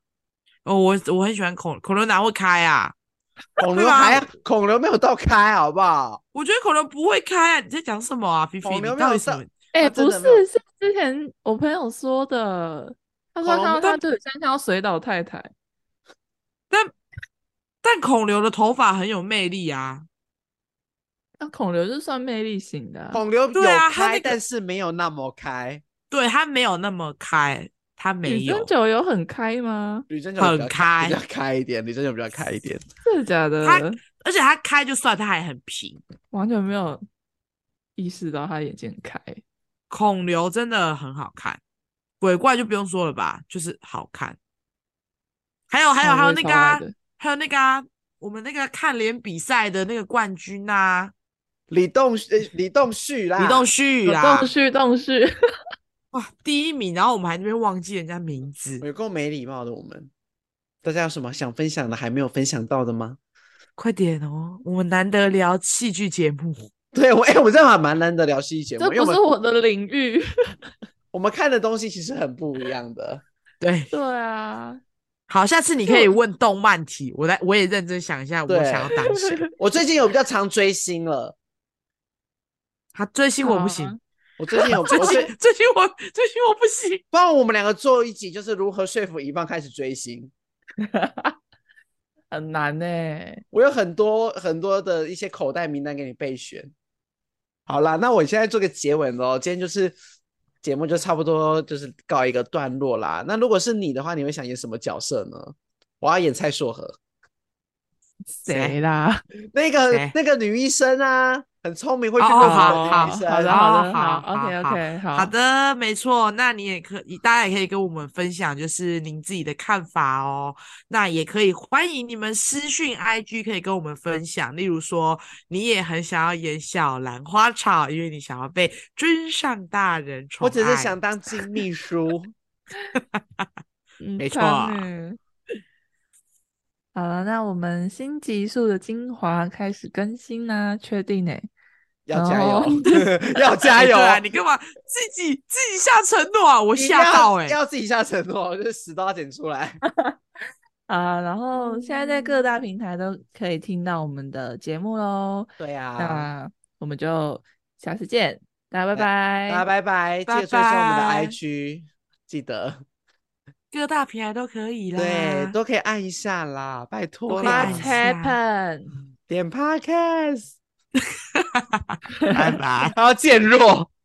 哦，我我很喜欢孔孔刘，哪会开啊？孔刘还孔刘没有到开，好不好？我觉得孔刘不会开啊！你在讲什么啊？皮皮，你到底什么？哎、欸，不是，是之前我朋友说的，他说他他就像像水岛太太，但但孔刘的头发很有魅力啊。那孔刘是算魅力型的，孔刘有对啊，开、那个，但是没有那么开。对他没有那么开，他没有。女生酒有很开吗？吕贞九很开，比较开一点。吕贞九比较开一点，真的假的？他而且他开就算，他还很平，完全没有意识到他眼睛很开。孔刘真的很好看，鬼怪就不用说了吧，就是好看。还有还有还有那个、啊，还有那个啊，我们那个看脸比赛的那个冠军啊。李栋呃李栋旭啦，李栋旭啦，栋旭栋旭，哇，第一名，然后我们还那边忘记人家名字，有够没礼貌的。我们大家有什么想分享的还没有分享到的吗？快点哦，我们难得聊戏剧节目，对我哎、欸，我这还蛮难得聊戏剧节目，这不是我的领域。我们看的东西其实很不一样的，对对啊。好，下次你可以问动漫题，我来我也认真想一下，我想要当谁。我最近有比较常追星了。他追星我不行，啊、我最近有 最近最近我最近我不行。不然我们两个做一集，就是如何说服一棒开始追星，很难呢、欸。我有很多很多的一些口袋名单给你备选。好啦，那我现在做个结尾喽。今天就是节目就差不多就是告一个段落啦。那如果是你的话，你会想演什么角色呢？我要演蔡硕和。谁啦？那个那个女医生啊。很聪明，会去好好好的好的好，OK OK 好好的，没错。那你也可以，大家也可以跟我们分享，就是您自己的看法哦。那也可以欢迎你们私讯 IG，可以跟我们分享。例如说，你也很想要演小兰花草，因为你想要被尊上大人宠爱。我只是想当金秘书，没错。好了，那我们新集数的精华开始更新啦，确定呢？要加油，要加油 啊！你干嘛自己自己下承诺啊？我吓到哎、欸！要自己下承诺，就是死都要剪出来 啊！然后现在在各大平台都可以听到我们的节目喽。对啊，那我们就下次见，大家拜拜，大家拜拜，记得追踪我们的 IG，记得各大平台都可以啦，对，都可以按一下啦，拜托。What happen？点 Podcast。拜拜，他要渐弱。